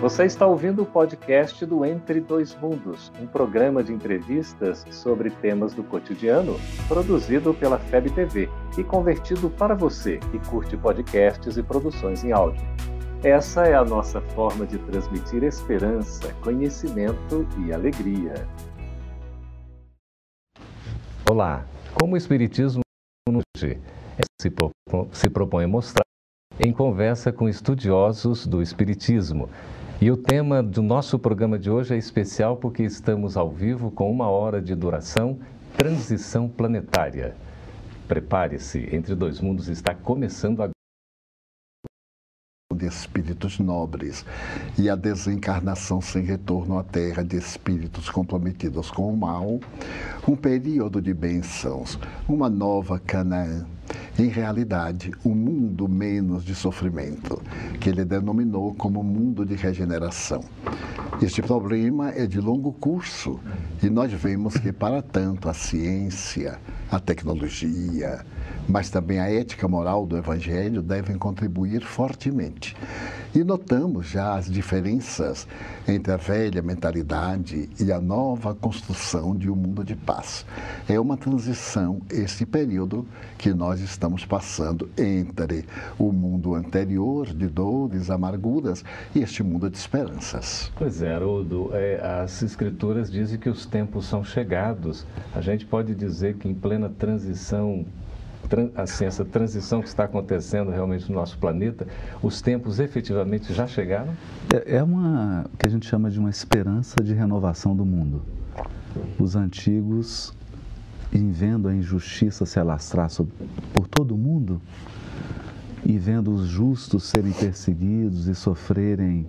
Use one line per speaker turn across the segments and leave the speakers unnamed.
Você está ouvindo o podcast do Entre Dois Mundos, um programa de entrevistas sobre temas do cotidiano, produzido pela FEB TV e convertido para você que curte podcasts e produções em áudio. Essa é a nossa forma de transmitir esperança, conhecimento e alegria. Olá, como o Espiritismo hoje se propõe a mostrar em conversa com estudiosos do Espiritismo e o tema do nosso programa de hoje é especial porque estamos ao vivo com uma hora de duração Transição Planetária. Prepare-se, Entre Dois Mundos está começando agora
de espíritos nobres e a desencarnação sem retorno à Terra de espíritos comprometidos com o mal, um período de bênçãos, uma nova Canaã. Em realidade, um mundo menos de sofrimento, que ele denominou como mundo de regeneração. Este problema é de longo curso e nós vemos que, para tanto, a ciência, a tecnologia, mas também a ética moral do Evangelho devem contribuir fortemente. E notamos já as diferenças entre a velha mentalidade e a nova construção de um mundo de paz. É uma transição, esse período que nós estamos passando entre o mundo anterior de dores, amarguras e este mundo de esperanças.
Pois é, Haroldo, é, as escrituras dizem que os tempos são chegados. A gente pode dizer que em plena transição assim, essa transição que está acontecendo realmente no nosso planeta, os tempos efetivamente já chegaram?
É, é uma que a gente chama de uma esperança de renovação do mundo. Os antigos, em vendo a injustiça se alastrar sobre, por todo o mundo e vendo os justos serem perseguidos e sofrerem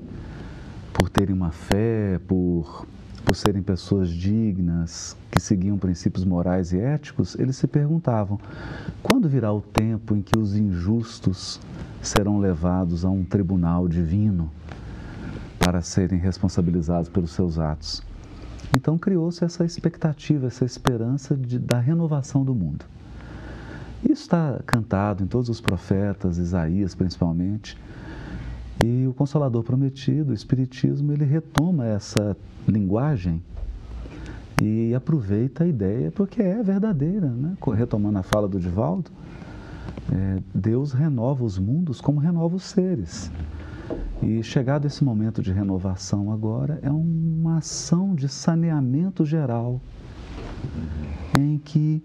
por terem uma fé, por por serem pessoas dignas, que seguiam princípios morais e éticos, eles se perguntavam: quando virá o tempo em que os injustos serão levados a um tribunal divino para serem responsabilizados pelos seus atos? Então criou-se essa expectativa, essa esperança de, da renovação do mundo. Isso está cantado em todos os profetas, Isaías principalmente. E o Consolador Prometido, o Espiritismo, ele retoma essa linguagem e aproveita a ideia porque é verdadeira, né? retomando a fala do Divaldo, é, Deus renova os mundos como renova os seres. E chegado esse momento de renovação agora, é uma ação de saneamento geral, em que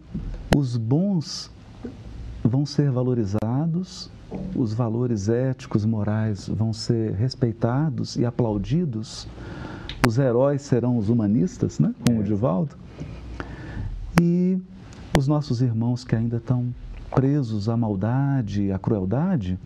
os bons vão ser valorizados os valores éticos, morais vão ser respeitados e aplaudidos, os heróis serão os humanistas, né? como o é. Divaldo, e os nossos irmãos que ainda estão presos à maldade, à crueldade,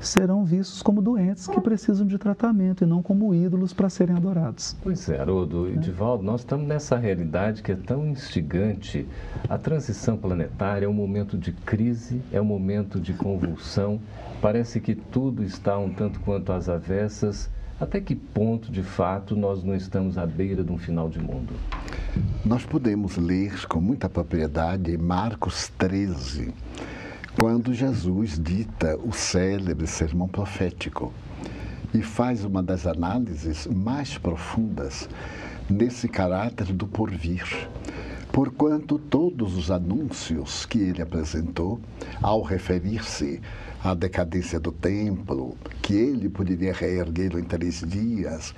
serão vistos como doentes que precisam de tratamento e não como ídolos para serem adorados.
Pois é, Haroldo e Divaldo, nós estamos nessa realidade que é tão instigante. A transição planetária é um momento de crise, é um momento de convulsão. Parece que tudo está um tanto quanto às avessas. Até que ponto, de fato, nós não estamos à beira de um final de mundo?
Nós podemos ler com muita propriedade Marcos 13 quando Jesus dita o célebre sermão profético e faz uma das análises mais profundas nesse caráter do porvir. Porquanto todos os anúncios que ele apresentou, ao referir-se à decadência do templo, que ele poderia reerguê-lo em três dias,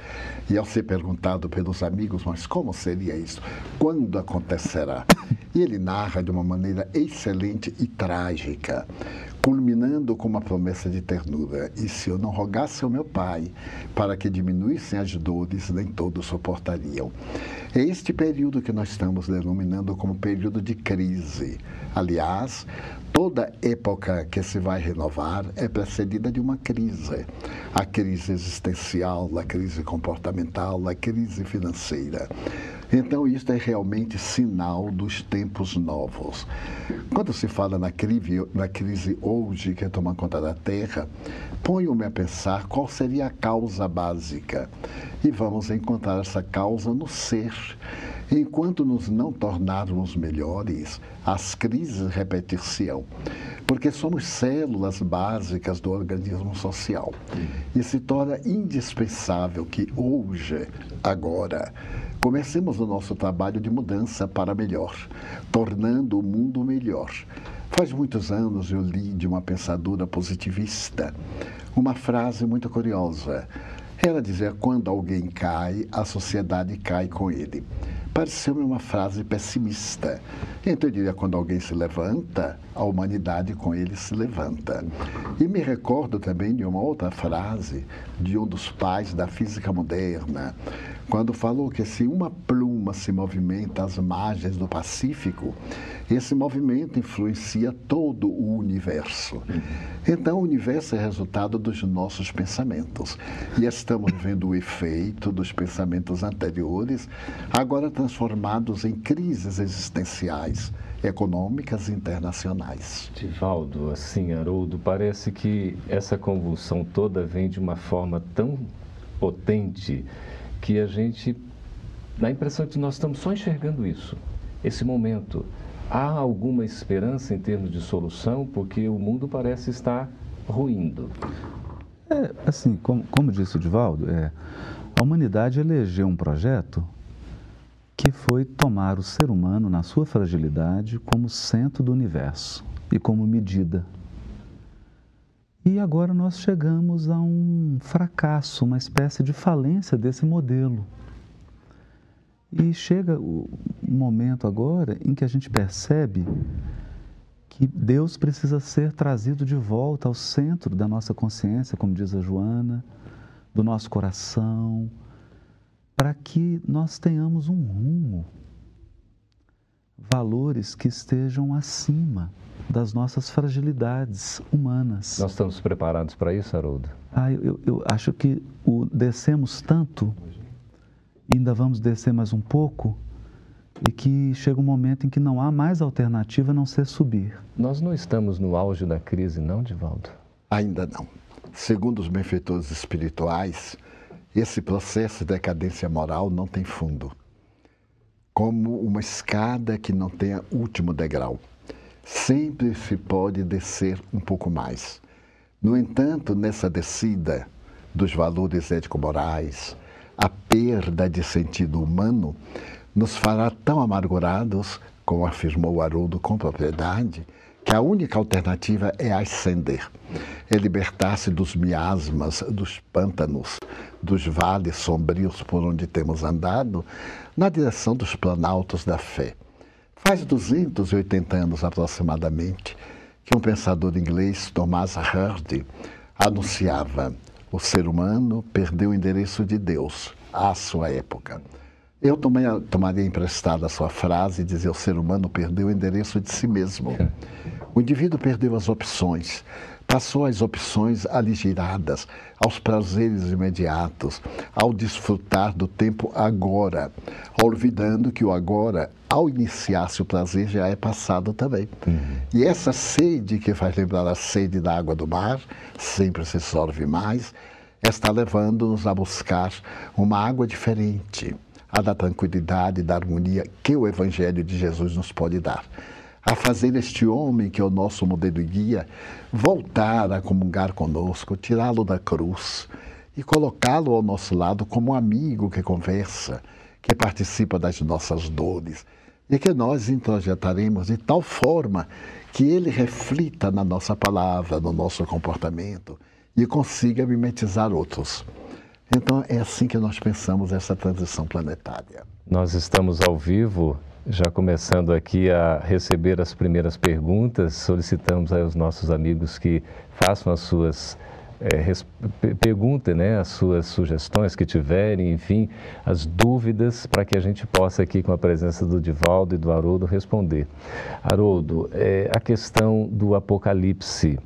e ao ser perguntado pelos amigos, mas como seria isso? Quando acontecerá? E ele narra de uma maneira excelente e trágica, culminando com uma promessa de ternura. E se eu não rogasse ao meu Pai para que diminuíssem as dores, nem todos suportariam. É este período que nós estamos denominando como período de crise. Aliás, toda época que se vai renovar é precedida de uma crise. A crise existencial, a crise comportamental, a crise financeira. Então, isto é realmente sinal dos tempos novos. Quando se fala na crise, na crise hoje que toma conta da Terra, ponho-me a pensar qual seria a causa básica. E vamos encontrar essa causa no ser Enquanto nos não tornarmos melhores, as crises repetir-se-ão, porque somos células básicas do organismo social. E se torna indispensável que hoje, agora, comecemos o nosso trabalho de mudança para melhor, tornando o mundo melhor. Faz muitos anos eu li de uma pensadora positivista uma frase muito curiosa. Ela dizia: quando alguém cai, a sociedade cai com ele. Pareceu-me uma frase pessimista. Então eu diria: quando alguém se levanta, a humanidade com ele se levanta. E me recordo também de uma outra frase de um dos pais da física moderna, quando falou que se uma pluma se movimenta às margens do Pacífico, esse movimento influencia todo o universo. Então, o universo é resultado dos nossos pensamentos. E estamos vendo o efeito dos pensamentos anteriores, agora transformados em crises existenciais econômicas internacionais.
Divaldo, assim, Haroldo, parece que essa convulsão toda vem de uma forma tão potente que a gente dá a impressão de que nós estamos só enxergando isso, esse momento. Há alguma esperança em termos de solução, porque o mundo parece estar ruindo.
É, assim, como, como disse o Divaldo, é, a humanidade elegeu um projeto que foi tomar o ser humano na sua fragilidade como centro do universo e como medida e agora nós chegamos a um fracasso, uma espécie de falência desse modelo. E chega o momento agora em que a gente percebe que Deus precisa ser trazido de volta ao centro da nossa consciência, como diz a Joana, do nosso coração, para que nós tenhamos um rumo, valores que estejam acima das nossas fragilidades humanas.
Nós estamos preparados para isso, Haroldo?
Ah, eu, eu acho que o descemos tanto, ainda vamos descer mais um pouco, e que chega um momento em que não há mais alternativa a não ser subir.
Nós não estamos no auge da crise, não, Divaldo?
Ainda não. Segundo os benfeitores espirituais, esse processo de decadência moral não tem fundo. Como uma escada que não tenha último degrau sempre se pode descer um pouco mais. No entanto, nessa descida dos valores ético-morais, a perda de sentido humano nos fará tão amargurados, como afirmou Haroldo com propriedade, que a única alternativa é ascender, é libertar-se dos miasmas, dos pântanos, dos vales sombrios por onde temos andado, na direção dos planaltos da fé Faz 280 anos aproximadamente que um pensador inglês, Thomas Hardy, anunciava: o ser humano perdeu o endereço de Deus à sua época. Eu tomei, tomaria emprestada a sua frase e dizer: o ser humano perdeu o endereço de si mesmo. O indivíduo perdeu as opções, passou às opções aligeradas, aos prazeres imediatos, ao desfrutar do tempo agora, olvidando que o agora, ao iniciar-se o prazer, já é passado também. Uhum. E essa sede que faz lembrar a sede da água do mar, sempre se sorve mais, está levando-nos a buscar uma água diferente, a da tranquilidade e da harmonia que o Evangelho de Jesus nos pode dar a fazer este homem, que é o nosso modelo e guia, voltar a comungar conosco, tirá-lo da cruz e colocá-lo ao nosso lado como um amigo que conversa, que participa das nossas dores e que nós introjetaremos de tal forma que ele reflita na nossa palavra, no nosso comportamento e consiga mimetizar outros. Então é assim que nós pensamos essa transição planetária.
Nós estamos ao vivo já começando aqui a receber as primeiras perguntas, solicitamos aos nossos amigos que façam as suas é, né, as suas sugestões que tiverem, enfim, as dúvidas, para que a gente possa aqui, com a presença do Divaldo e do Haroldo, responder. Haroldo, é, a questão do apocalipse,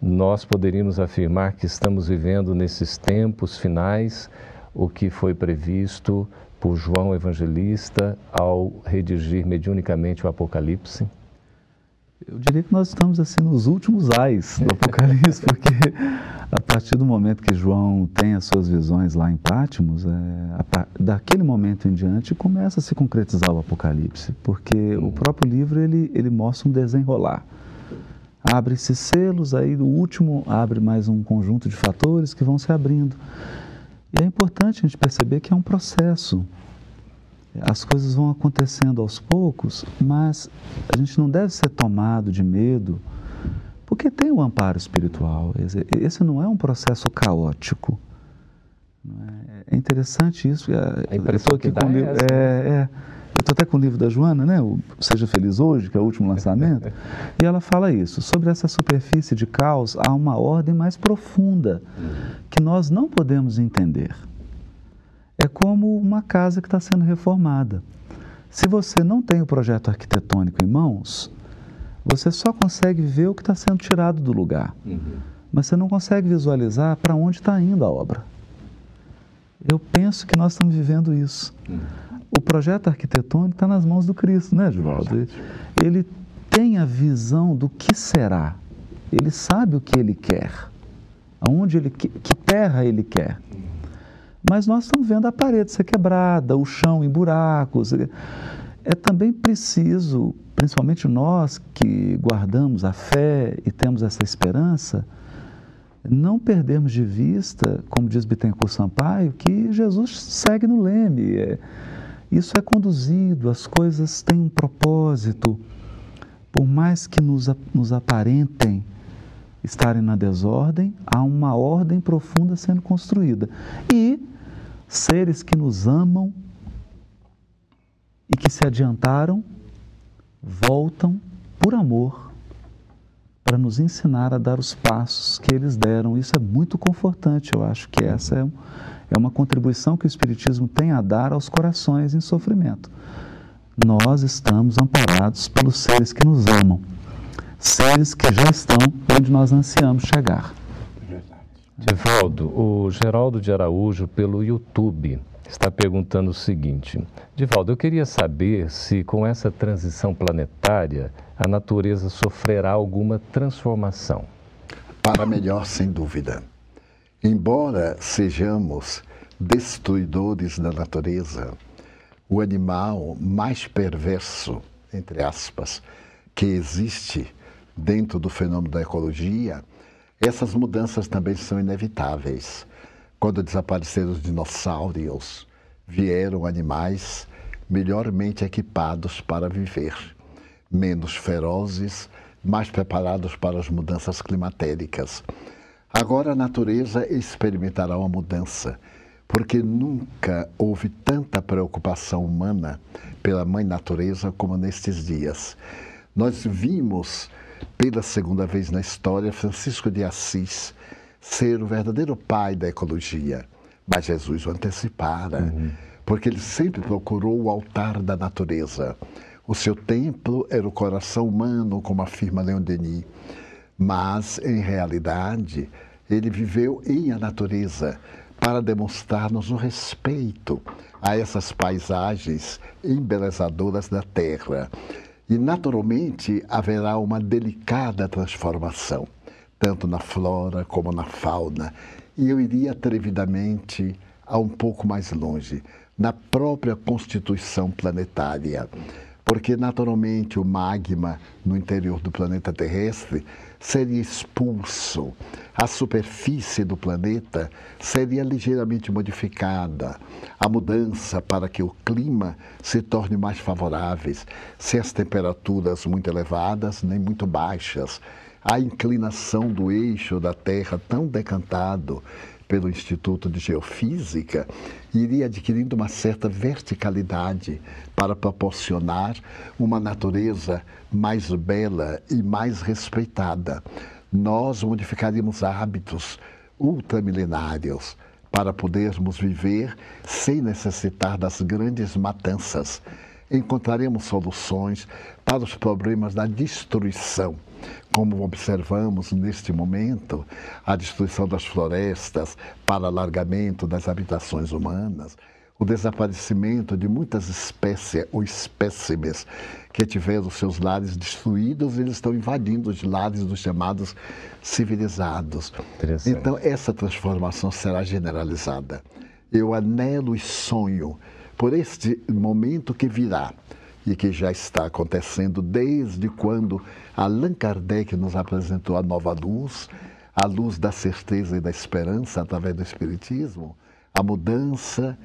nós poderíamos afirmar que estamos vivendo nesses tempos finais o que foi previsto por João Evangelista ao redigir mediunicamente o Apocalipse?
Eu diria que nós estamos assim nos últimos ais do Apocalipse, porque a partir do momento que João tem as suas visões lá em Pátimos, é, a, daquele momento em diante começa a se concretizar o Apocalipse, porque o próprio livro ele, ele mostra um desenrolar. Abre-se selos, aí o último abre mais um conjunto de fatores que vão se abrindo. E é importante a gente perceber que é um processo. As coisas vão acontecendo aos poucos, mas a gente não deve ser tomado de medo, porque tem um amparo espiritual. Esse não é um processo caótico. É? é interessante isso.
A impressão que dá é, essa.
é, é eu estou até com o livro da Joana, né? O Seja Feliz Hoje, que é o último lançamento, e ela fala isso. Sobre essa superfície de caos, há uma ordem mais profunda que nós não podemos entender. É como uma casa que está sendo reformada. Se você não tem o projeto arquitetônico em mãos, você só consegue ver o que está sendo tirado do lugar. Uhum. Mas você não consegue visualizar para onde está indo a obra. Eu penso que nós estamos vivendo isso. Uhum o projeto arquitetônico está nas mãos do Cristo, né, Givaldo? Ele tem a visão do que será. Ele sabe o que ele quer, aonde ele que terra ele quer. Mas nós estamos vendo a parede ser quebrada, o chão em buracos. É também preciso, principalmente nós que guardamos a fé e temos essa esperança, não perdermos de vista, como diz Bittencourt Sampaio, que Jesus segue no leme. É, isso é conduzido, as coisas têm um propósito. Por mais que nos, nos aparentem estarem na desordem, há uma ordem profunda sendo construída. E seres que nos amam e que se adiantaram voltam por amor para nos ensinar a dar os passos que eles deram. Isso é muito confortante, eu acho que essa é, é uma contribuição que o Espiritismo tem a dar aos corações em sofrimento. Nós estamos amparados pelos seres que nos amam, seres que já estão onde nós ansiamos chegar.
Divaldo, o Geraldo de Araújo, pelo YouTube, está perguntando o seguinte: Divaldo, eu queria saber se com essa transição planetária a natureza sofrerá alguma transformação.
Para melhor, sem dúvida. Embora sejamos destruidores da natureza, o animal mais perverso, entre aspas, que existe dentro do fenômeno da ecologia, essas mudanças também são inevitáveis. Quando desapareceram os dinossauros, vieram animais melhormente equipados para viver, menos ferozes, mais preparados para as mudanças climatéricas. Agora a natureza experimentará uma mudança, porque nunca houve tanta preocupação humana pela mãe natureza como nestes dias. Nós vimos pela segunda vez na história Francisco de Assis ser o verdadeiro pai da ecologia, mas Jesus o antecipara, uhum. porque ele sempre procurou o altar da natureza. O seu templo era o coração humano, como afirma Leon Denis mas, em realidade, ele viveu em a natureza para demonstrar-nos o respeito a essas paisagens embelezadoras da terra. E, naturalmente, haverá uma delicada transformação, tanto na flora como na fauna. E eu iria atrevidamente a um pouco mais longe, na própria constituição planetária porque naturalmente o magma no interior do planeta terrestre seria expulso, a superfície do planeta seria ligeiramente modificada, a mudança para que o clima se torne mais favorável, sem as temperaturas muito elevadas nem muito baixas, a inclinação do eixo da Terra tão decantado pelo Instituto de Geofísica, iria adquirindo uma certa verticalidade para proporcionar uma natureza mais bela e mais respeitada. Nós modificaríamos hábitos ultramilenários para podermos viver sem necessitar das grandes matanças. Encontraremos soluções para os problemas da destruição como observamos neste momento, a destruição das florestas para alargamento das habitações humanas, o desaparecimento de muitas espécies ou espécimes que tiveram seus lares destruídos, eles estão invadindo os lares dos chamados civilizados. Então, essa transformação será generalizada. Eu anelo e sonho por este momento que virá e que já está acontecendo desde quando Allan Kardec nos apresentou a nova luz, a luz da certeza e da esperança através do Espiritismo, a mudança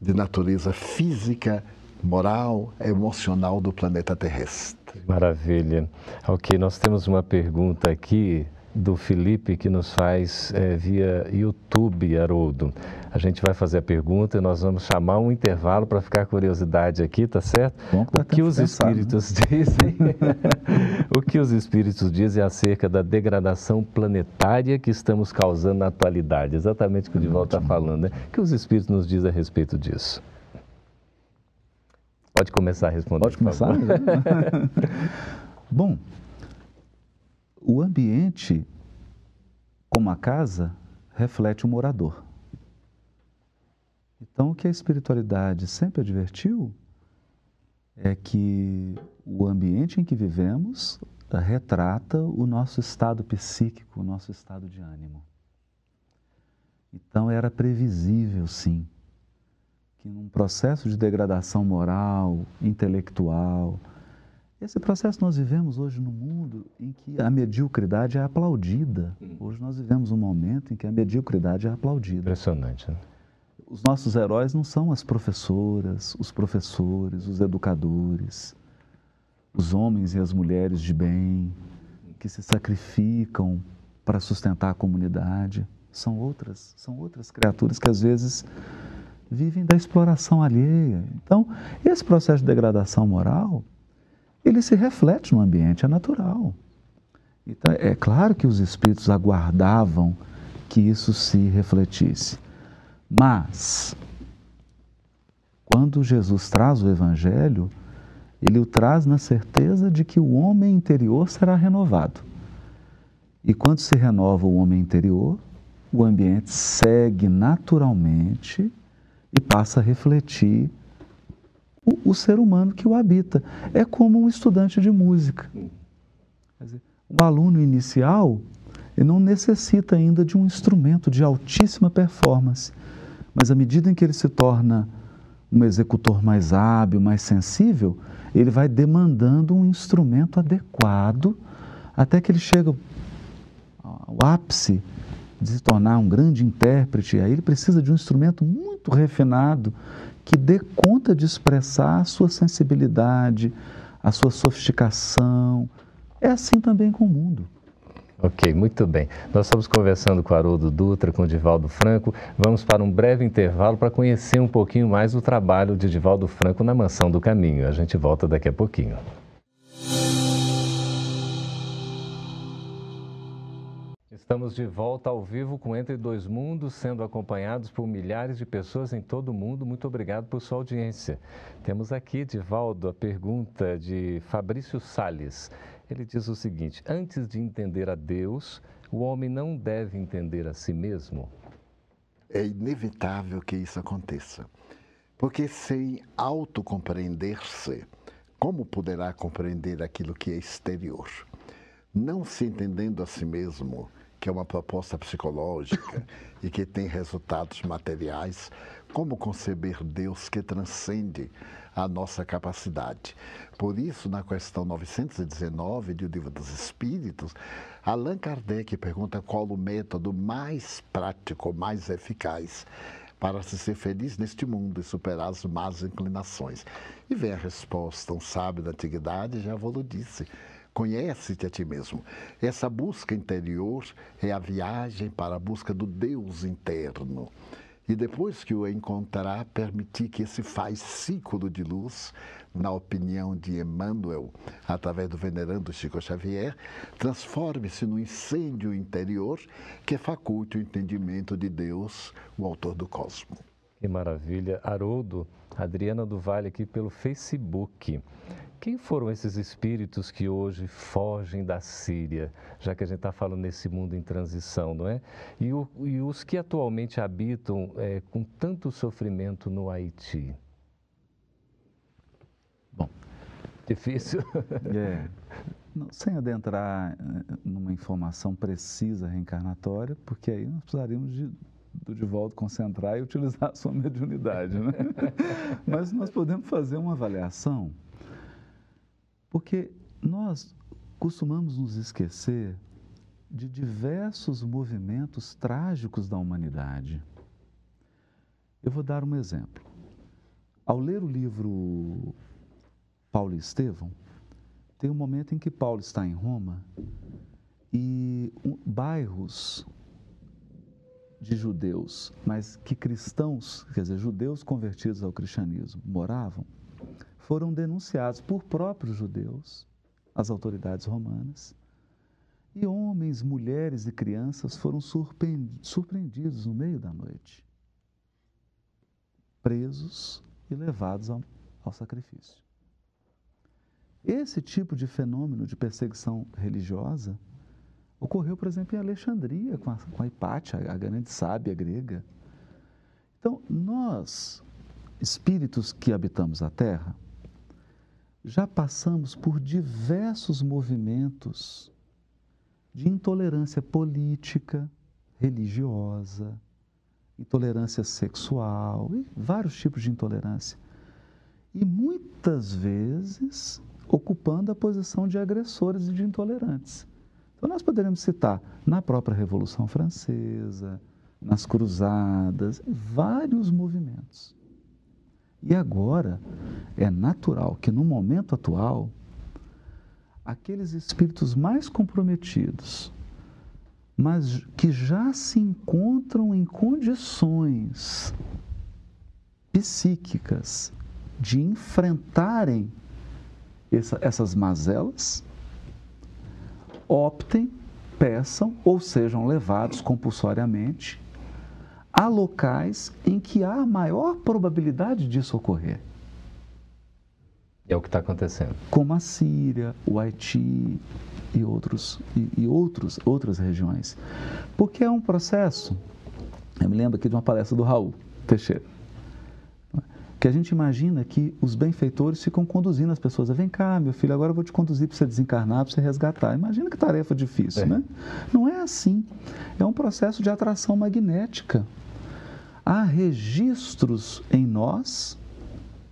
de natureza física, moral, emocional do planeta terrestre.
Maravilha. Ok, nós temos uma pergunta aqui do Felipe que nos faz é, via YouTube, Haroldo. A gente vai fazer a pergunta e nós vamos chamar um intervalo para ficar curiosidade aqui, tá certo? Bom, o que os pensar, espíritos né? dizem? o que os espíritos dizem acerca da degradação planetária que estamos causando na atualidade? Exatamente o que o Divaldo está falando, né? O que os espíritos nos dizem a respeito disso? Pode começar a responder.
Pode começar? Bom, o ambiente, como a casa, reflete o morador. Então, o que a espiritualidade sempre advertiu é que o ambiente em que vivemos retrata o nosso estado psíquico, o nosso estado de ânimo. Então, era previsível, sim, que num processo de degradação moral, intelectual, esse processo nós vivemos hoje no mundo em que a mediocridade é aplaudida. Hum. Hoje nós vivemos um momento em que a mediocridade é aplaudida.
Impressionante. Né?
Os nossos heróis não são as professoras, os professores, os educadores, os homens e as mulheres de bem que se sacrificam para sustentar a comunidade. São outras, são outras criaturas que às vezes vivem da exploração alheia. Então, esse processo de degradação moral ele se reflete no ambiente, é natural. Então, é claro que os espíritos aguardavam que isso se refletisse. Mas, quando Jesus traz o Evangelho, ele o traz na certeza de que o homem interior será renovado. E quando se renova o homem interior, o ambiente segue naturalmente e passa a refletir o, o ser humano que o habita. É como um estudante de música. Dizer, o aluno inicial ele não necessita ainda de um instrumento de altíssima performance, mas à medida em que ele se torna um executor mais hábil, mais sensível, ele vai demandando um instrumento adequado até que ele chega ao ápice de se tornar um grande intérprete. Aí ele precisa de um instrumento muito refinado, que dê conta de expressar a sua sensibilidade, a sua sofisticação. É assim também com o mundo.
Ok, muito bem. Nós estamos conversando com Haroldo Dutra, com Divaldo Franco. Vamos para um breve intervalo para conhecer um pouquinho mais o trabalho de Divaldo Franco na Mansão do Caminho. A gente volta daqui a pouquinho. Estamos de volta ao vivo com Entre Dois Mundos, sendo acompanhados por milhares de pessoas em todo o mundo. Muito obrigado por sua audiência. Temos aqui, Divaldo, a pergunta de Fabrício Sales. Ele diz o seguinte: Antes de entender a Deus, o homem não deve entender a si mesmo?
É inevitável que isso aconteça. Porque sem autocompreender-se, como poderá compreender aquilo que é exterior? Não se entendendo a si mesmo, que é uma proposta psicológica e que tem resultados materiais, como conceber Deus que transcende a nossa capacidade. Por isso, na questão 919 de O Livro dos Espíritos, Allan Kardec pergunta qual o método mais prático, mais eficaz para se ser feliz neste mundo e superar as más inclinações. E vem a resposta, um sábio da antiguidade já vos disse, Conhece-te a ti mesmo. Essa busca interior é a viagem para a busca do Deus interno. E depois que o encontrar, permitir que esse faz ciclo de luz, na opinião de Emmanuel, através do venerando Chico Xavier, transforme-se no incêndio interior que faculte o entendimento de Deus, o autor do cosmos.
Que maravilha. Haroldo, Adriana do Vale aqui pelo Facebook. Quem foram esses espíritos que hoje fogem da Síria, já que a gente está falando nesse mundo em transição, não é? E, o, e os que atualmente habitam é, com tanto sofrimento no Haiti?
Bom,
difícil.
É, sem adentrar eh, numa informação precisa reencarnatória, porque aí nós precisaríamos de do Divaldo concentrar e utilizar a sua mediunidade. Né? Mas nós podemos fazer uma avaliação porque nós costumamos nos esquecer de diversos movimentos trágicos da humanidade. Eu vou dar um exemplo. Ao ler o livro Paulo e Estevão, tem um momento em que Paulo está em Roma e um, bairros de judeus, mas que cristãos, quer dizer, judeus convertidos ao cristianismo, moravam, foram denunciados por próprios judeus às autoridades romanas. E homens, mulheres e crianças foram surpreendidos no meio da noite, presos e levados ao, ao sacrifício. Esse tipo de fenômeno de perseguição religiosa ocorreu, por exemplo, em Alexandria, com a, com a Hipátia, a grande sábia grega. Então, nós, espíritos que habitamos a Terra, já passamos por diversos movimentos de intolerância política, religiosa, intolerância sexual e vários tipos de intolerância. E muitas vezes ocupando a posição de agressores e de intolerantes. Então, nós poderíamos citar na própria Revolução Francesa, nas Cruzadas, vários movimentos. E agora é natural que no momento atual, aqueles espíritos mais comprometidos, mas que já se encontram em condições psíquicas de enfrentarem essa, essas mazelas, optem, peçam ou sejam levados compulsoriamente há locais em que há maior probabilidade disso ocorrer.
É o que está acontecendo.
Como a Síria, o Haiti e, outros, e, e outros, outras regiões. Porque é um processo. Eu me lembro aqui de uma palestra do Raul Teixeira que a gente imagina que os benfeitores ficam conduzindo as pessoas. Vem cá, meu filho, agora eu vou te conduzir para você desencarnar, para você resgatar. Imagina que tarefa difícil, é. né? Não é assim. É um processo de atração magnética. Há registros em nós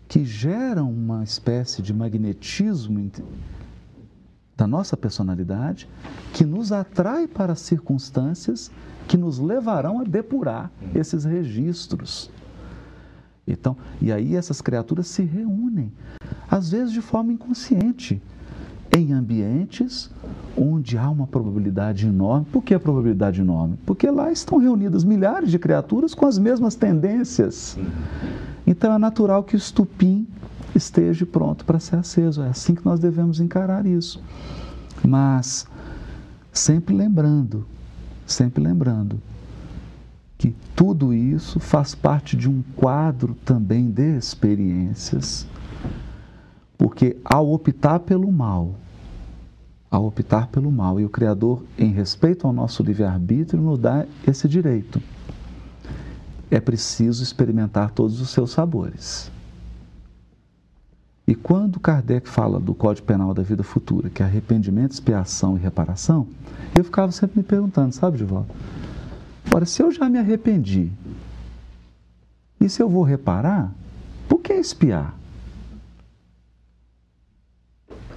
que geram uma espécie de magnetismo da nossa personalidade que nos atrai para circunstâncias que nos levarão a depurar hum. esses registros. Então, e aí essas criaturas se reúnem, às vezes de forma inconsciente, em ambientes onde há uma probabilidade enorme. Por que a probabilidade enorme? Porque lá estão reunidas milhares de criaturas com as mesmas tendências. Então é natural que o estupim esteja pronto para ser aceso. É assim que nós devemos encarar isso. Mas sempre lembrando, sempre lembrando que tudo isso faz parte de um quadro também de experiências, porque ao optar pelo mal, ao optar pelo mal, e o Criador, em respeito ao nosso livre-arbítrio, nos dá esse direito, é preciso experimentar todos os seus sabores. E quando Kardec fala do Código Penal da Vida Futura, que é arrependimento, expiação e reparação, eu ficava sempre me perguntando, sabe, de Ora, se eu já me arrependi, e se eu vou reparar, por que espiar?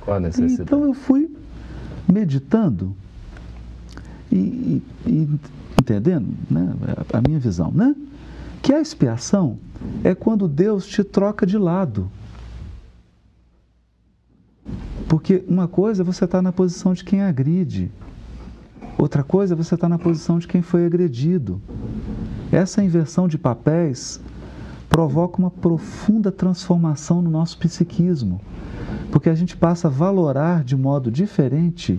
Qual a necessidade?
Então eu fui meditando e, e, e entendendo né, a minha visão, né? Que a expiação é quando Deus te troca de lado. Porque uma coisa é você estar tá na posição de quem agride, Outra coisa é você estar na posição de quem foi agredido. Essa inversão de papéis provoca uma profunda transformação no nosso psiquismo, porque a gente passa a valorar de modo diferente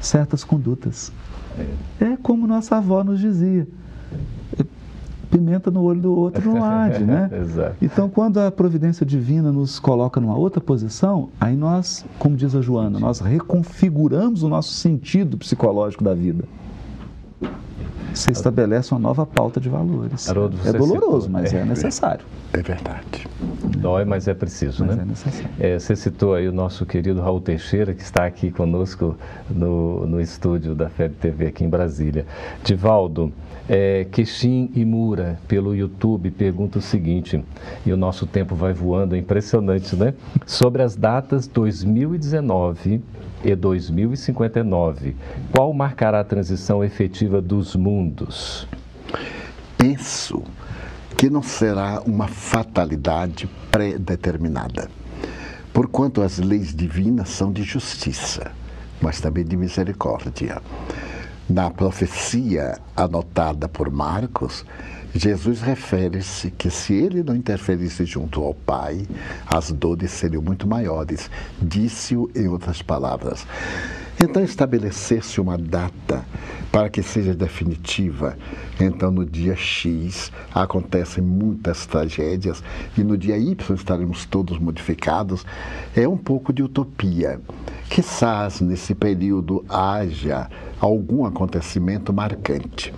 certas condutas. É como nossa avó nos dizia: pimenta no olho do outro não arde, né? Então, quando a providência divina nos coloca numa outra posição, aí nós, como diz a Joana, nós reconfiguramos o nosso sentido psicológico da vida. Você estabelece uma nova pauta de valores.
Haroldo,
é doloroso,
citou-
mas
é,
é necessário.
É verdade.
Dói, mas é preciso,
Mas
né?
é necessário.
É, você citou aí o nosso querido Raul Teixeira, que está aqui conosco no, no estúdio da FEB TV aqui em Brasília. Divaldo, é, Queixim e Mura, pelo YouTube, pergunta o seguinte, e o nosso tempo vai voando, é impressionante, né? Sobre as datas 2019 e 2059, qual marcará a transição efetiva dos mundos?
Penso que não será uma fatalidade pré-determinada, porquanto as leis divinas são de justiça, mas também de misericórdia. Na profecia anotada por Marcos, Jesus refere-se que se ele não interferisse junto ao Pai, as dores seriam muito maiores. Disse-o em outras palavras. Então, estabelecer-se uma data para que seja definitiva. Então, no dia X acontecem muitas tragédias e no dia Y estaremos todos modificados. É um pouco de utopia. Quizás nesse período haja algum acontecimento marcante.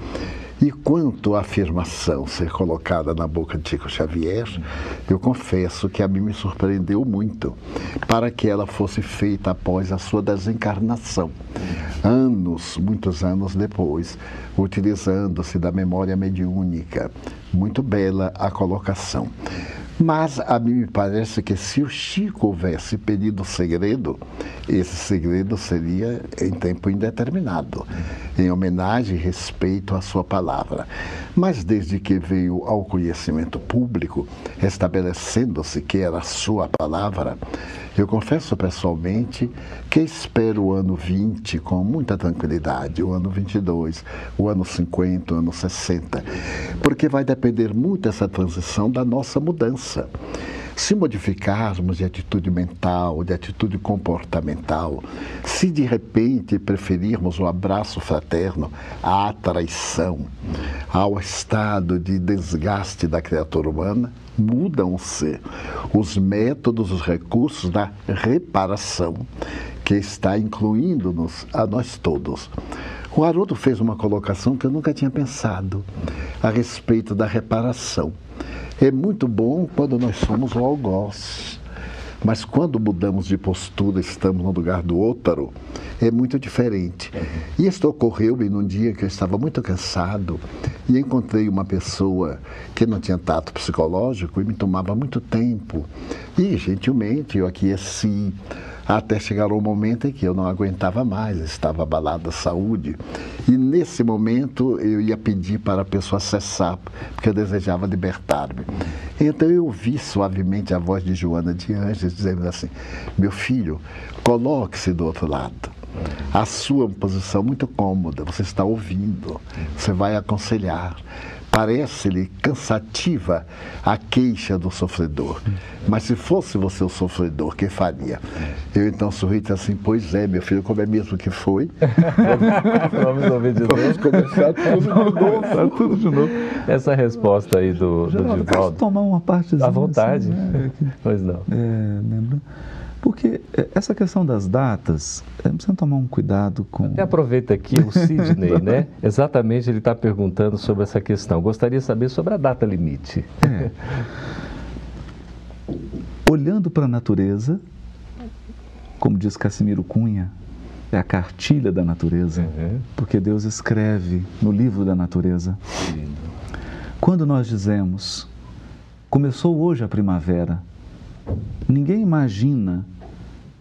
E quanto à afirmação ser colocada na boca de Chico Xavier, eu confesso que a mim me surpreendeu muito para que ela fosse feita após a sua desencarnação. Anos, muitos anos depois, utilizando-se da memória mediúnica. Muito bela a colocação. Mas a mim me parece que se o Chico houvesse pedido segredo, esse segredo seria em tempo indeterminado, em homenagem e respeito à sua palavra. Mas desde que veio ao conhecimento público, estabelecendo-se que era a sua palavra, eu confesso pessoalmente que espero o ano 20 com muita tranquilidade, o ano 22, o ano 50, o ano 60, porque vai depender muito essa transição da nossa mudança. Se modificarmos de atitude mental, de atitude comportamental, se de repente preferirmos o abraço fraterno à traição, ao estado de desgaste da criatura humana, mudam-se os métodos, os recursos da reparação, que está incluindo-nos a nós todos. O Haroldo fez uma colocação que eu nunca tinha pensado a respeito da reparação. É muito bom quando nós somos o algoz, mas quando mudamos de postura, estamos no lugar do outro, é muito diferente. E isto ocorreu-me num dia que eu estava muito cansado e encontrei uma pessoa que não tinha tato psicológico e me tomava muito tempo. E, gentilmente, eu aqueci até chegar o momento em que eu não aguentava mais, estava abalada a saúde. E nesse momento eu ia pedir para a pessoa cessar, porque eu desejava libertar-me. Então eu ouvi suavemente a voz de Joana de Anjos dizendo assim: Meu filho, coloque-se do outro lado. A sua posição muito cômoda, você está ouvindo, você vai aconselhar. Parece-lhe cansativa a queixa do sofredor. Mas se fosse você o sofredor, que faria? Eu então sorri e disse assim: Pois é, meu filho, como é mesmo que foi?
Vamos ouvir de
Vamos
novo
começar tudo de novo.
Tudo de novo.
essa resposta aí do, do
Geraldo, posso
Divaldo.
tomar uma partezinha?
À vontade.
assim, né?
Pois não.
É, lembra? Porque é, essa questão das datas, é, precisa tomar um cuidado com.
Até aproveita aqui o Sidney, né? Exatamente, ele está perguntando sobre essa questão. Gostaria de saber sobre a data limite.
É. Olhando para a natureza, como diz Cassimiro Cunha, é a cartilha da natureza,
Uhum.
porque Deus escreve no livro da natureza. Quando nós dizemos, começou hoje a primavera, ninguém imagina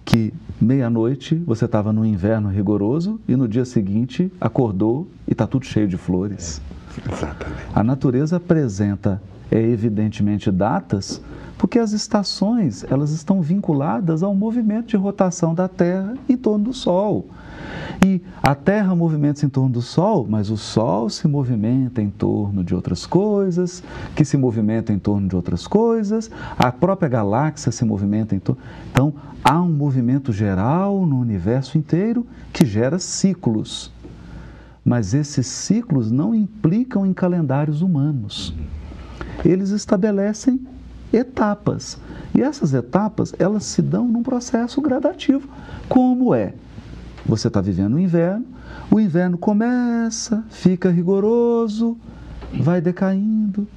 que meia-noite você estava no inverno rigoroso e no dia seguinte acordou e está tudo cheio de flores.
Exatamente.
A natureza apresenta, é, evidentemente, datas, porque as estações elas estão vinculadas ao movimento de rotação da Terra em torno do Sol. E a Terra movimenta-se em torno do Sol, mas o Sol se movimenta em torno de outras coisas, que se movimentam em torno de outras coisas, a própria galáxia se movimenta em torno. Então, há um movimento geral no universo inteiro que gera ciclos. Mas esses ciclos não implicam em calendários humanos. Eles estabelecem etapas. E essas etapas, elas se dão num processo gradativo. Como é? Você está vivendo o inverno, o inverno começa, fica rigoroso, vai decaindo.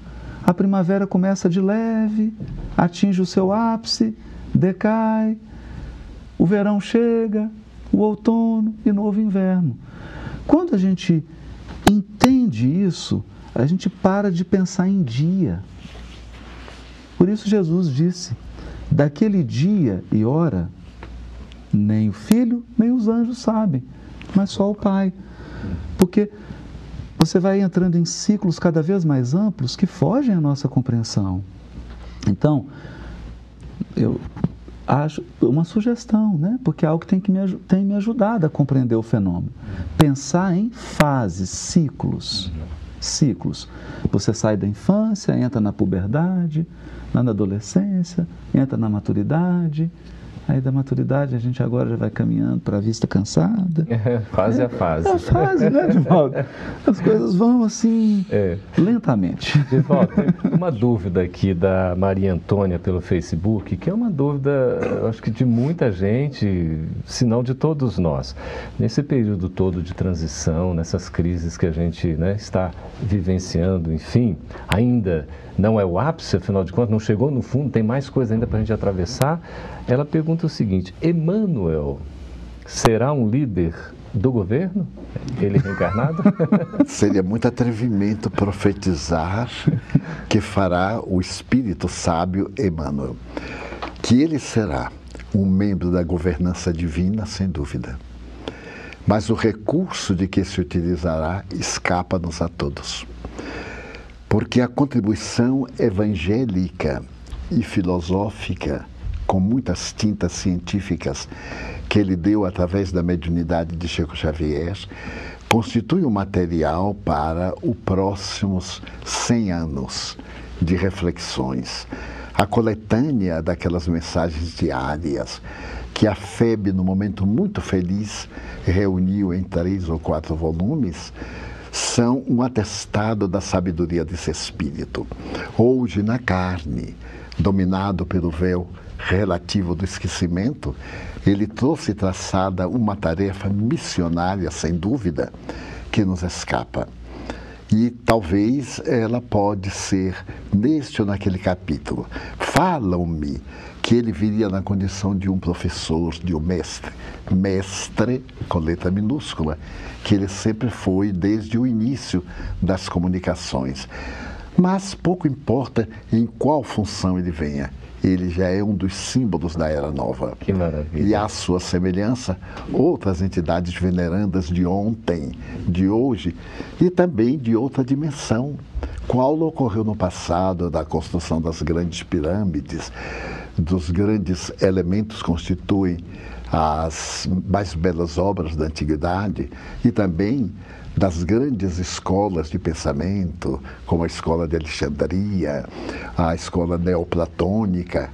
A primavera começa de leve, atinge o seu ápice, decai. O verão chega, o outono e novo inverno. Quando a gente entende isso, a gente para de pensar em dia. Por isso Jesus disse: daquele dia e hora, nem o filho, nem os anjos sabem, mas só o Pai. Porque você vai entrando em ciclos cada vez mais amplos que fogem à nossa compreensão. Então, eu acho uma sugestão, né? porque é algo que tem, que me, tem me ajudado a compreender o fenômeno. Pensar em fases, ciclos. Ciclos. Você sai da infância, entra na puberdade, na adolescência, entra na maturidade, Aí da maturidade a gente agora já vai caminhando para a vista cansada.
É, fase
é,
a fase.
É a fase, né, Divaldo? As coisas vão assim, é. lentamente.
Divaldo, tem uma dúvida aqui da Maria Antônia pelo Facebook, que é uma dúvida, acho que de muita gente, se não de todos nós. Nesse período todo de transição, nessas crises que a gente né, está vivenciando, enfim, ainda não é o ápice, afinal de contas, não chegou no fundo, tem mais coisa ainda para a gente atravessar. Ela pergunta o seguinte: Emmanuel será um líder do governo? Ele reencarnado?
Seria muito atrevimento profetizar que fará o espírito sábio Emmanuel. Que ele será um membro da governança divina, sem dúvida. Mas o recurso de que se utilizará escapa-nos a todos porque a contribuição evangélica e filosófica, com muitas tintas científicas, que ele deu através da mediunidade de Chico Xavier, constitui um material para os próximos 100 anos de reflexões. A coletânea daquelas mensagens diárias que a FEB, no momento muito feliz, reuniu em três ou quatro volumes, são um atestado da sabedoria desse espírito. Hoje, na carne, dominado pelo véu relativo do esquecimento, ele trouxe traçada uma tarefa missionária, sem dúvida, que nos escapa. E talvez ela pode ser neste ou naquele capítulo. Falam-me que ele viria na condição de um professor, de um mestre. Mestre, com letra minúscula, que ele sempre foi desde o início das comunicações. Mas pouco importa em qual função ele venha, ele já é um dos símbolos da Era Nova.
Que maravilha.
E à sua semelhança, outras entidades venerandas de ontem, de hoje e também de outra dimensão. Qual ocorreu no passado da construção das grandes pirâmides, dos grandes elementos que constituem as mais belas obras da antiguidade e também das grandes escolas de pensamento, como a escola de Alexandria, a escola neoplatônica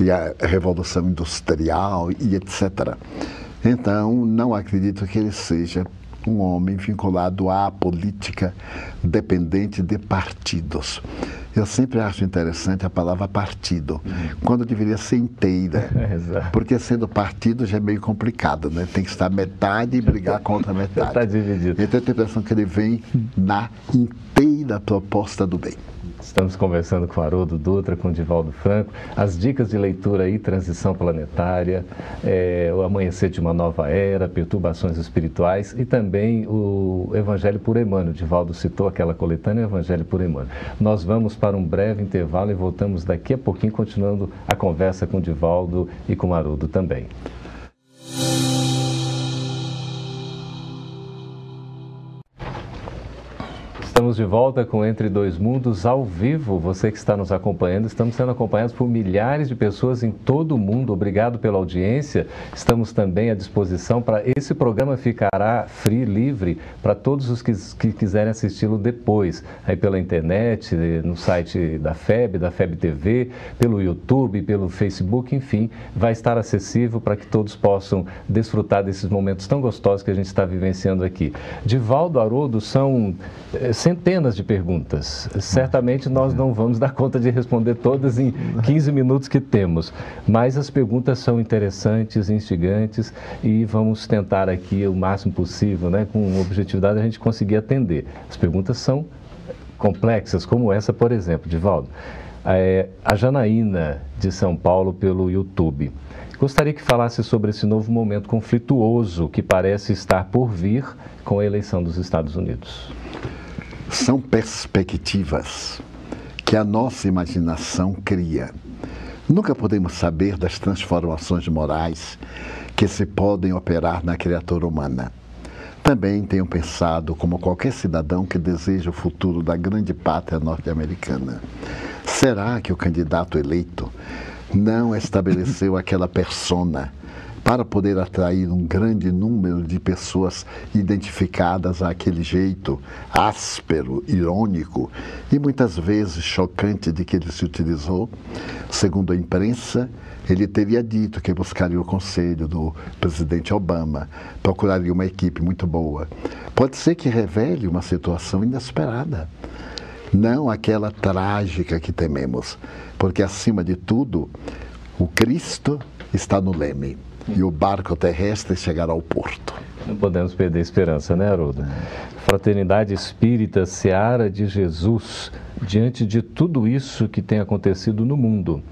e a Revolução Industrial e etc. Então, não acredito que ele seja um homem vinculado à política dependente de partidos. Eu sempre acho interessante a palavra partido, quando deveria ser inteira. porque sendo partido já é meio complicado, né? Tem que estar metade e brigar contra metade.
Está dividido.
Então eu tenho a impressão que ele vem na inteira proposta do bem.
Estamos conversando com Haroldo Dutra, com Divaldo Franco. As dicas de leitura aí, transição planetária, é, o amanhecer de uma nova era, perturbações espirituais e também o Evangelho por Emmanuel. Divaldo citou aquela coletânea Evangelho por Emmanuel. Nós vamos para um breve intervalo e voltamos daqui a pouquinho, continuando a conversa com Divaldo e com Haroldo também. Estamos de volta com Entre Dois Mundos ao vivo. Você que está nos acompanhando, estamos sendo acompanhados por milhares de pessoas em todo o mundo. Obrigado pela audiência. Estamos também à disposição para esse programa ficará free, livre para todos os que, que quiserem assisti-lo depois, aí pela internet, no site da FEB, da FEB TV, pelo YouTube, pelo Facebook, enfim, vai estar acessível para que todos possam desfrutar desses momentos tão gostosos que a gente está vivenciando aqui. Divaldo Haroldo são eh, centenas de perguntas. Certamente nós não vamos dar conta de responder todas em 15 minutos que temos, mas as perguntas são interessantes, instigantes e vamos tentar aqui o máximo possível, né, com objetividade, a gente conseguir atender. As perguntas são complexas, como essa, por exemplo, Divaldo. É, a Janaína, de São Paulo, pelo YouTube. Gostaria que falasse sobre esse novo momento conflituoso que parece estar por vir com a eleição dos Estados Unidos
são perspectivas que a nossa imaginação cria. Nunca podemos saber das transformações morais que se podem operar na criatura humana. Também tenho pensado, como qualquer cidadão que deseja o futuro da grande pátria norte-americana, será que o candidato eleito não estabeleceu aquela persona para poder atrair um grande número de pessoas identificadas àquele jeito áspero, irônico e muitas vezes chocante de que ele se utilizou. Segundo a imprensa, ele teria dito que buscaria o conselho do presidente Obama, procuraria uma equipe muito boa. Pode ser que revele uma situação inesperada, não aquela trágica que tememos, porque acima de tudo, o Cristo está no leme e o barco terrestre chegará ao porto.
Não podemos perder a esperança, né, Haroldo? Fraternidade Espírita, Seara de Jesus, diante de tudo isso que tem acontecido no mundo.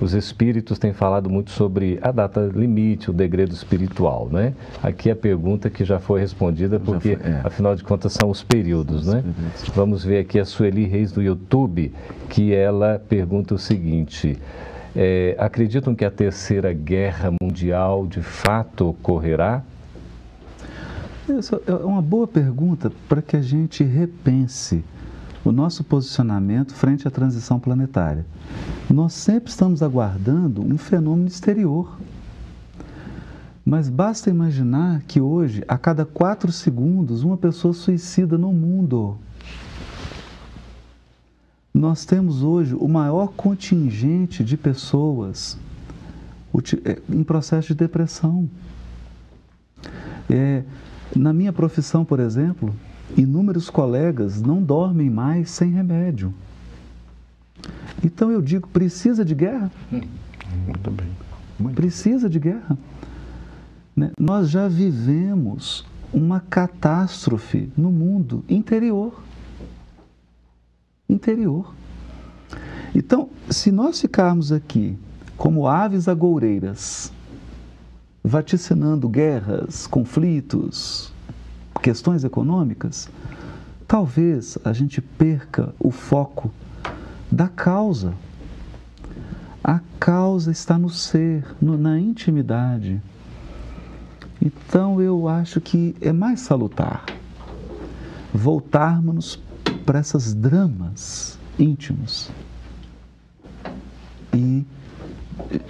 Os espíritos têm falado muito sobre a data limite, o degredo espiritual, né? Aqui a pergunta que já foi respondida, porque foi, é. afinal de contas são os períodos, né? Vamos ver aqui a Sueli Reis do YouTube, que ela pergunta o seguinte: é, acreditam que a terceira guerra mundial de fato ocorrerá?
É uma boa pergunta para que a gente repense o nosso posicionamento frente à transição planetária. Nós sempre estamos aguardando um fenômeno exterior. Mas basta imaginar que hoje, a cada quatro segundos, uma pessoa suicida no mundo nós temos hoje o maior contingente de pessoas é, em processo de depressão. É, na minha profissão, por exemplo, inúmeros colegas não dormem mais sem remédio. Então eu digo, precisa de guerra?
Muito bem. Muito
precisa de guerra. Né? Nós já vivemos uma catástrofe no mundo interior interior. Então, se nós ficarmos aqui como aves agoureiras, vaticinando guerras, conflitos, questões econômicas, talvez a gente perca o foco da causa. A causa está no ser, no, na intimidade. Então eu acho que é mais salutar voltarmos para esses dramas íntimos e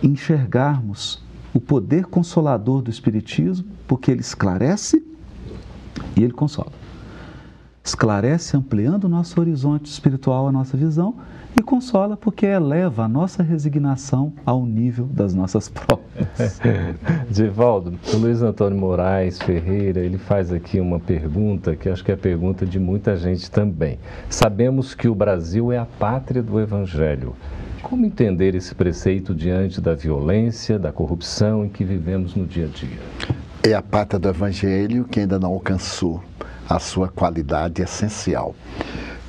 enxergarmos o poder consolador do Espiritismo, porque ele esclarece e ele consola. Esclarece ampliando o nosso horizonte espiritual, a nossa visão, e consola porque eleva a nossa resignação ao nível das nossas provas.
Divaldo, o Luiz Antônio Moraes Ferreira, ele faz aqui uma pergunta que acho que é a pergunta de muita gente também. Sabemos que o Brasil é a pátria do Evangelho. Como entender esse preceito diante da violência, da corrupção em que vivemos no dia a dia?
É a pátria do Evangelho que ainda não alcançou a sua qualidade essencial.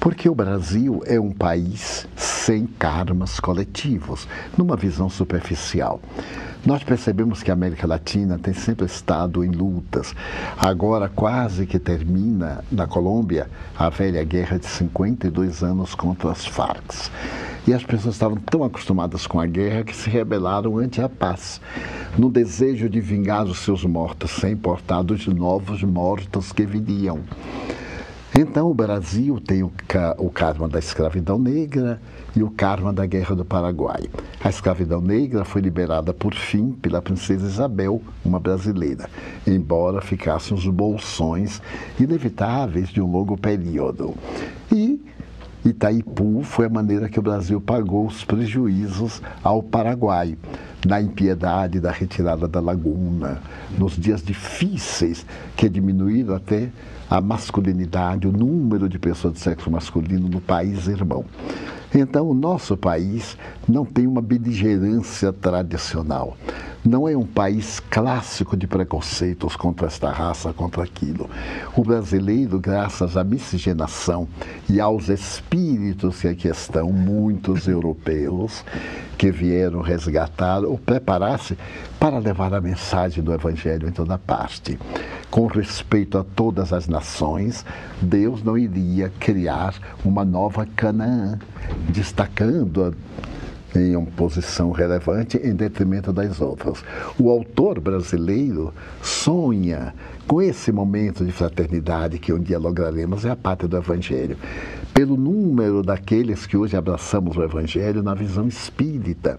Porque o Brasil é um país sem karmas coletivos, numa visão superficial. Nós percebemos que a América Latina tem sempre estado em lutas. Agora quase que termina na Colômbia a velha guerra de 52 anos contra as Farc. E as pessoas estavam tão acostumadas com a guerra que se rebelaram ante a paz, no desejo de vingar os seus mortos, sem importar dos novos mortos que viriam. Então o Brasil tem o, o karma da escravidão negra e o karma da Guerra do Paraguai. A escravidão negra foi liberada por fim pela princesa Isabel, uma brasileira, embora ficassem os bolsões inevitáveis de um longo período. E Itaipu foi a maneira que o Brasil pagou os prejuízos ao Paraguai na impiedade da retirada da laguna, nos dias difíceis que diminuíram até a masculinidade, o número de pessoas de sexo masculino no país irmão. Então, o nosso país não tem uma beligerância tradicional. Não é um país clássico de preconceitos contra esta raça, contra aquilo. O brasileiro, graças à miscigenação e aos espíritos que aqui estão, muitos europeus, que vieram resgatar ou preparar-se para levar a mensagem do Evangelho em toda parte com respeito a todas as nações, Deus não iria criar uma nova Canaã, destacando-a em uma posição relevante em detrimento das outras. O autor brasileiro sonha com esse momento de fraternidade que um dia lograremos, é a pátria do Evangelho pelo número daqueles que hoje abraçamos o Evangelho na visão espírita.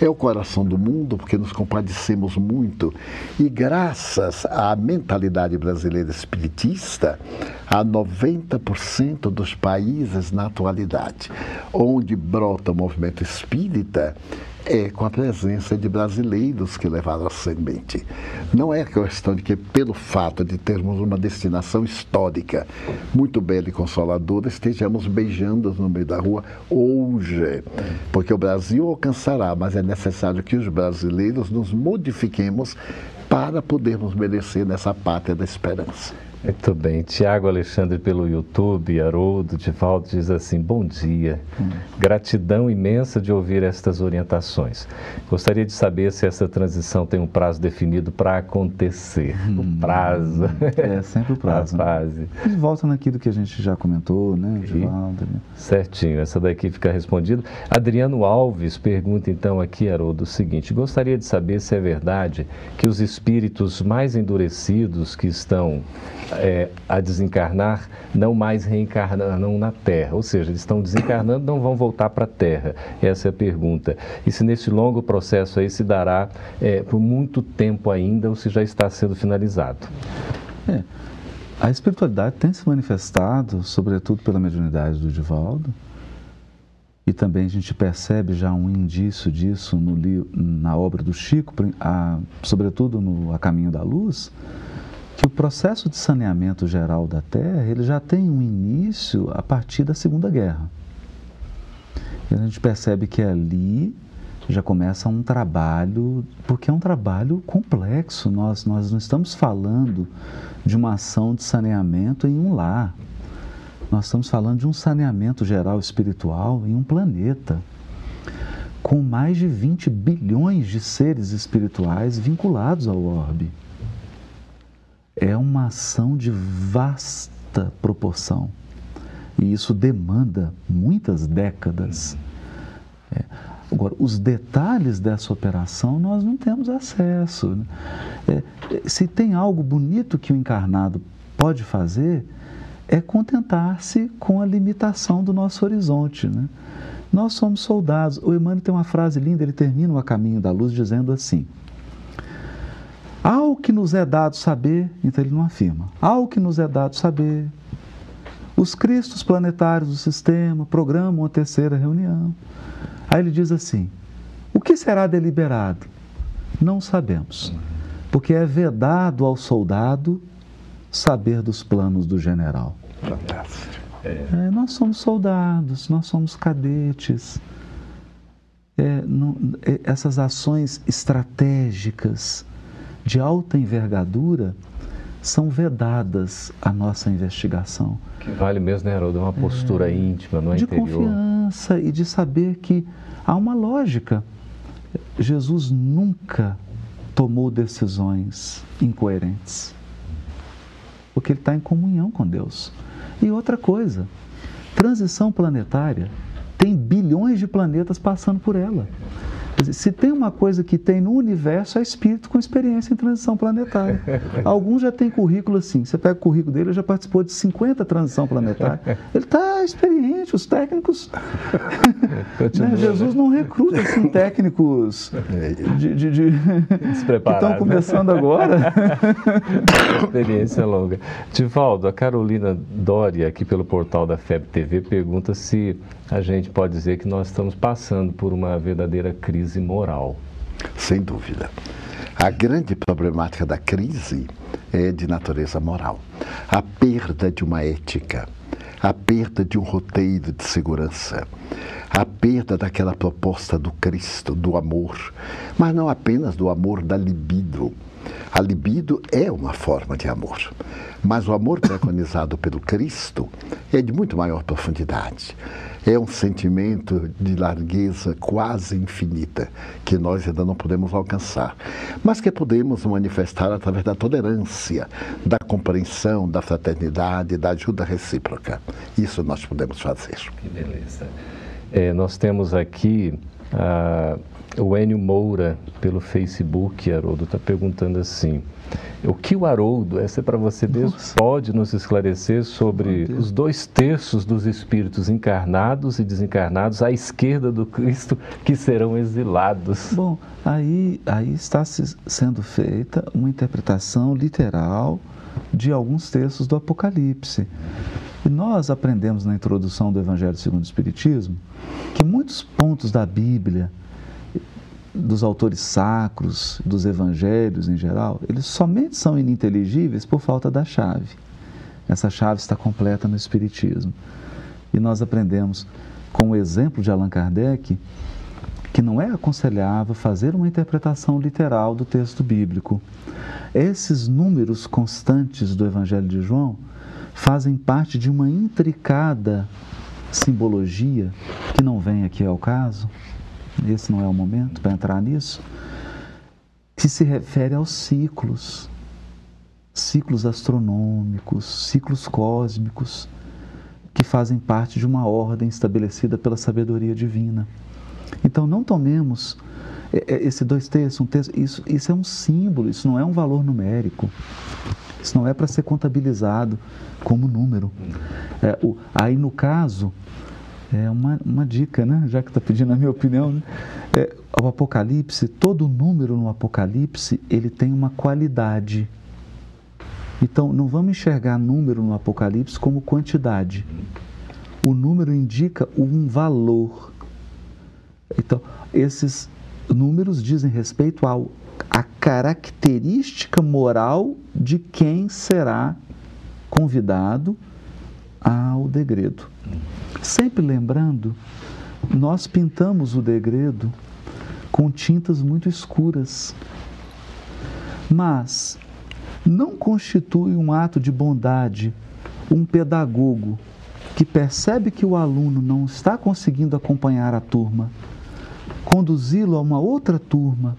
É o coração do mundo, porque nos compadecemos muito. E graças à mentalidade brasileira espiritista, há 90% dos países na atualidade onde brota o movimento espírita, é com a presença de brasileiros que levaram a semente. Não é questão de que, pelo fato de termos uma destinação histórica muito bela e consoladora, estejamos beijando no meio da rua hoje. Porque o Brasil alcançará, mas é necessário que os brasileiros nos modifiquemos para podermos merecer nessa pátria da esperança.
Muito bem. Tiago Alexandre pelo YouTube, Haroldo, Divaldo diz assim: Bom dia. Gratidão imensa de ouvir estas orientações. Gostaria de saber se essa transição tem um prazo definido para acontecer. Hum. O prazo.
É sempre o prazo.
A fase.
Né? Volta naquilo que a gente já comentou, né, Divaldo? Né?
Certinho, essa daqui fica respondida. Adriano Alves pergunta então aqui, Haroldo, o seguinte: Gostaria de saber se é verdade que os espíritos mais endurecidos que estão é, a desencarnar não mais reencarnam na Terra, ou seja, eles estão desencarnando, não vão voltar para a Terra. Essa é a pergunta. E se nesse longo processo aí se dará é, por muito tempo ainda ou se já está sendo finalizado?
É. A espiritualidade tem se manifestado, sobretudo pela mediunidade do Divaldo, e também a gente percebe já um indício disso no, na obra do Chico, a, sobretudo no A Caminho da Luz, que o processo de saneamento geral da Terra ele já tem um início a partir da Segunda Guerra. E a gente percebe que ali já começa um trabalho, porque é um trabalho complexo. Nós, nós não estamos falando de uma ação de saneamento em um lar. Nós estamos falando de um saneamento geral espiritual em um planeta, com mais de 20 bilhões de seres espirituais vinculados ao orbe é uma ação de vasta proporção. E isso demanda muitas décadas. É. Agora, os detalhes dessa operação nós não temos acesso. Né? É, se tem algo bonito que o encarnado pode fazer, é contentar-se com a limitação do nosso horizonte. Né? Nós somos soldados. O Emmanuel tem uma frase linda, ele termina o A Caminho da Luz dizendo assim: ao que nos é dado saber, então ele não afirma, ao que nos é dado saber, os cristos planetários do sistema programam a terceira reunião. Aí ele diz assim: o que será deliberado? Não sabemos, porque é vedado ao soldado saber dos planos do general. É. Nós somos soldados, nós somos cadetes. É, não, é, essas ações estratégicas, de alta envergadura são vedadas à nossa investigação.
Que vale mesmo, né, Haroldo? Uma postura é, íntima, no
de
interior.
De confiança e de saber que há uma lógica. Jesus nunca tomou decisões incoerentes, porque ele está em comunhão com Deus. E outra coisa, transição planetária tem bilhões de planetas passando por ela. Se tem uma coisa que tem no universo, é espírito com experiência em transição planetária. Alguns já têm currículo assim. Você pega o currículo dele, ele já participou de 50 transição planetária. Ele está experiente, os técnicos. né? Jesus não recruta assim, técnicos de, de, de... que estão começando agora.
experiência longa. Tivaldo, a Carolina Dória, aqui pelo portal da FEB TV, pergunta se a gente pode dizer que nós estamos passando por uma verdadeira crise moral.
Sem dúvida. A grande problemática da crise é de natureza moral. A perda de uma ética, a perda de um roteiro de segurança, a perda daquela proposta do Cristo, do amor, mas não apenas do amor da libido. A libido é uma forma de amor, mas o amor preconizado pelo Cristo é de muito maior profundidade é um sentimento de largueza quase infinita que nós ainda não podemos alcançar, mas que podemos manifestar através da tolerância, da compreensão, da fraternidade, da ajuda recíproca. Isso nós podemos fazer.
Que beleza. É, nós temos aqui ah, o Enio Moura pelo Facebook, Haroldo, está perguntando assim. O que o Haroldo, essa é para você mesmo, Nossa. pode nos esclarecer sobre os dois terços dos espíritos encarnados e desencarnados à esquerda do Cristo que serão exilados?
Bom, aí, aí está sendo feita uma interpretação literal de alguns textos do Apocalipse. E nós aprendemos na introdução do Evangelho segundo o Espiritismo que muitos pontos da Bíblia dos autores sacros, dos evangelhos em geral, eles somente são ininteligíveis por falta da chave. Essa chave está completa no Espiritismo. E nós aprendemos, com o exemplo de Allan Kardec, que não é aconselhável fazer uma interpretação literal do texto bíblico. Esses números constantes do Evangelho de João fazem parte de uma intricada simbologia, que não vem aqui ao caso, esse não é o momento para entrar nisso, que se refere aos ciclos, ciclos astronômicos, ciclos cósmicos, que fazem parte de uma ordem estabelecida pela sabedoria divina. Então não tomemos é, é, esse dois textos, um texto, isso, isso é um símbolo, isso não é um valor numérico. Isso não é para ser contabilizado como número. É, o, aí, no caso, é uma, uma dica, né? já que está pedindo a minha opinião. Né? É, o Apocalipse, todo número no Apocalipse, ele tem uma qualidade. Então, não vamos enxergar número no Apocalipse como quantidade. O número indica um valor. Então, esses números dizem respeito ao, à característica moral de quem será convidado ao degredo. Sempre lembrando, nós pintamos o degredo com tintas muito escuras, mas não constitui um ato de bondade um pedagogo que percebe que o aluno não está conseguindo acompanhar a turma, conduzi-lo a uma outra turma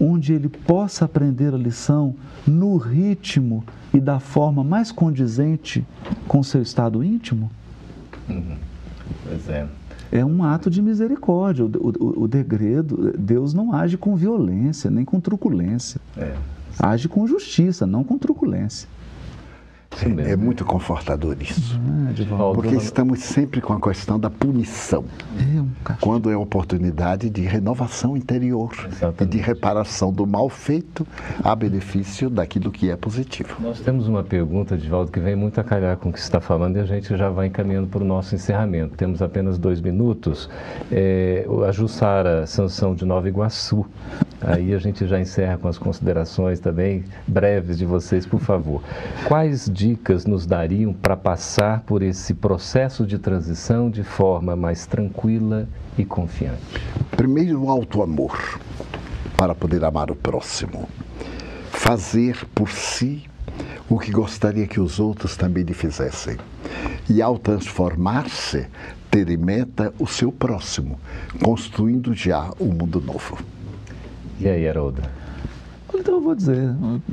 onde ele possa aprender a lição no ritmo e da forma mais condizente com seu estado íntimo?
Uhum. Pois é.
É um ato de misericórdia. O, o, o, degredo, Deus não age com violência, nem com truculência. É. Age com justiça, não com truculência.
É, é muito confortador isso. Ah, porque estamos sempre com a questão da punição. É um quando é oportunidade de renovação interior Exatamente. e de reparação do mal feito a benefício daquilo que é positivo.
Nós temos uma pergunta, Divaldo, que vem muito a calhar com o que você está falando e a gente já vai encaminhando para o nosso encerramento. Temos apenas dois minutos. É, a Jussara Sansão de Nova Iguaçu Aí a gente já encerra com as considerações também breves de vocês, por favor. Quais dicas nos dariam para passar por esse processo de transição de forma mais tranquila e confiante?
Primeiro, o alto amor para poder amar o próximo. Fazer por si o que gostaria que os outros também lhe fizessem. E ao transformar-se, ter em meta o seu próximo, construindo já o um mundo novo.
E aí, Haroldo?
Então eu vou dizer,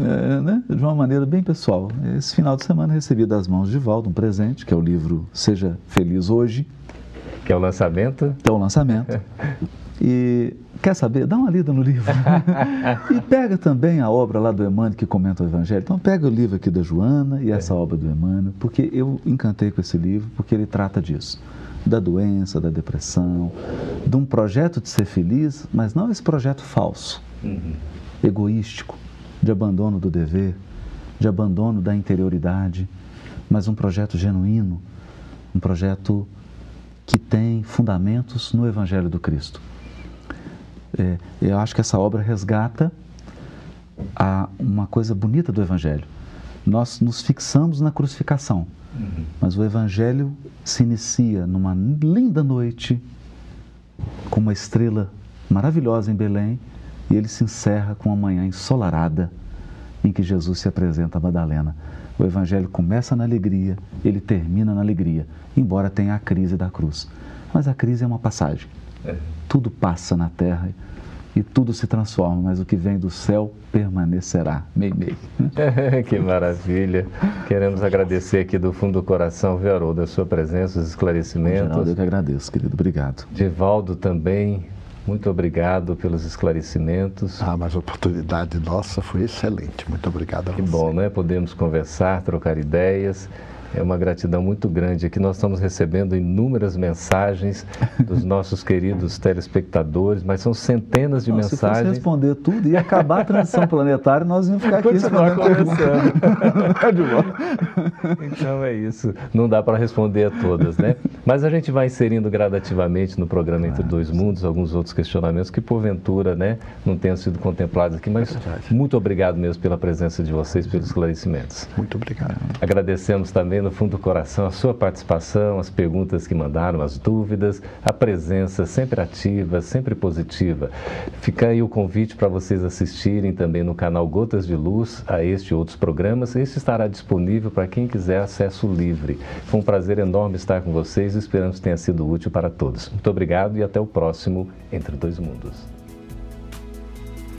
é, né, de uma maneira bem pessoal. Esse final de semana recebi das mãos de volta um presente, que é o livro Seja Feliz Hoje.
Que é o lançamento?
Que é o lançamento. E quer saber? Dá uma lida no livro. e pega também a obra lá do Emmanuel que comenta o Evangelho. Então pega o livro aqui da Joana e essa é. obra do Emmanuel, porque eu encantei com esse livro, porque ele trata disso. Da doença, da depressão, de um projeto de ser feliz, mas não esse projeto falso, uhum. Egoístico, de abandono do dever, de abandono da interioridade, mas um projeto genuíno, um projeto que tem fundamentos no Evangelho do Cristo. É, eu acho que essa obra resgata a, uma coisa bonita do Evangelho. Nós nos fixamos na crucificação, mas o Evangelho se inicia numa linda noite, com uma estrela maravilhosa em Belém, e ele se encerra com uma manhã ensolarada em que Jesus se apresenta a Madalena. O Evangelho começa na alegria, ele termina na alegria, embora tenha a crise da cruz. Mas a crise é uma passagem. É. Tudo passa na terra e tudo se transforma, mas o que vem do céu permanecerá. Meio, meio.
que maravilha. Queremos agradecer aqui do fundo do coração, viu, Haroldo, a sua presença, os esclarecimentos.
Geraldo, eu que agradeço, querido. Obrigado.
Divaldo também, muito obrigado pelos esclarecimentos.
Ah, mas a oportunidade nossa foi excelente. Muito obrigado a
que
você.
Que bom, né? Podemos conversar, trocar ideias. É uma gratidão muito grande. Aqui nós estamos recebendo inúmeras mensagens dos nossos queridos telespectadores, mas são centenas de
Não,
mensagens. Se
fosse responder tudo, ia acabar a transição planetária e nós íamos ficar aqui
Continuar conversando. então é isso. Não dá para responder a todas, né? Mas a gente vai inserindo gradativamente no programa Entre Dois Mundos alguns outros questionamentos que, porventura, né, não tenham sido contemplados aqui. Mas é muito obrigado mesmo pela presença de vocês, pelos esclarecimentos.
Muito obrigado.
Agradecemos também no fundo do coração a sua participação, as perguntas que mandaram, as dúvidas, a presença sempre ativa, sempre positiva. Fica aí o convite para vocês assistirem também no canal Gotas de Luz a este e outros programas. Este estará disponível para quem quiser acesso livre. Foi um prazer enorme estar com vocês e esperamos que tenha sido útil para todos. Muito obrigado e até o próximo Entre Dois Mundos.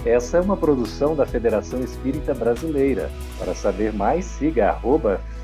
Essa é uma produção da Federação Espírita Brasileira. Para saber mais, siga arroba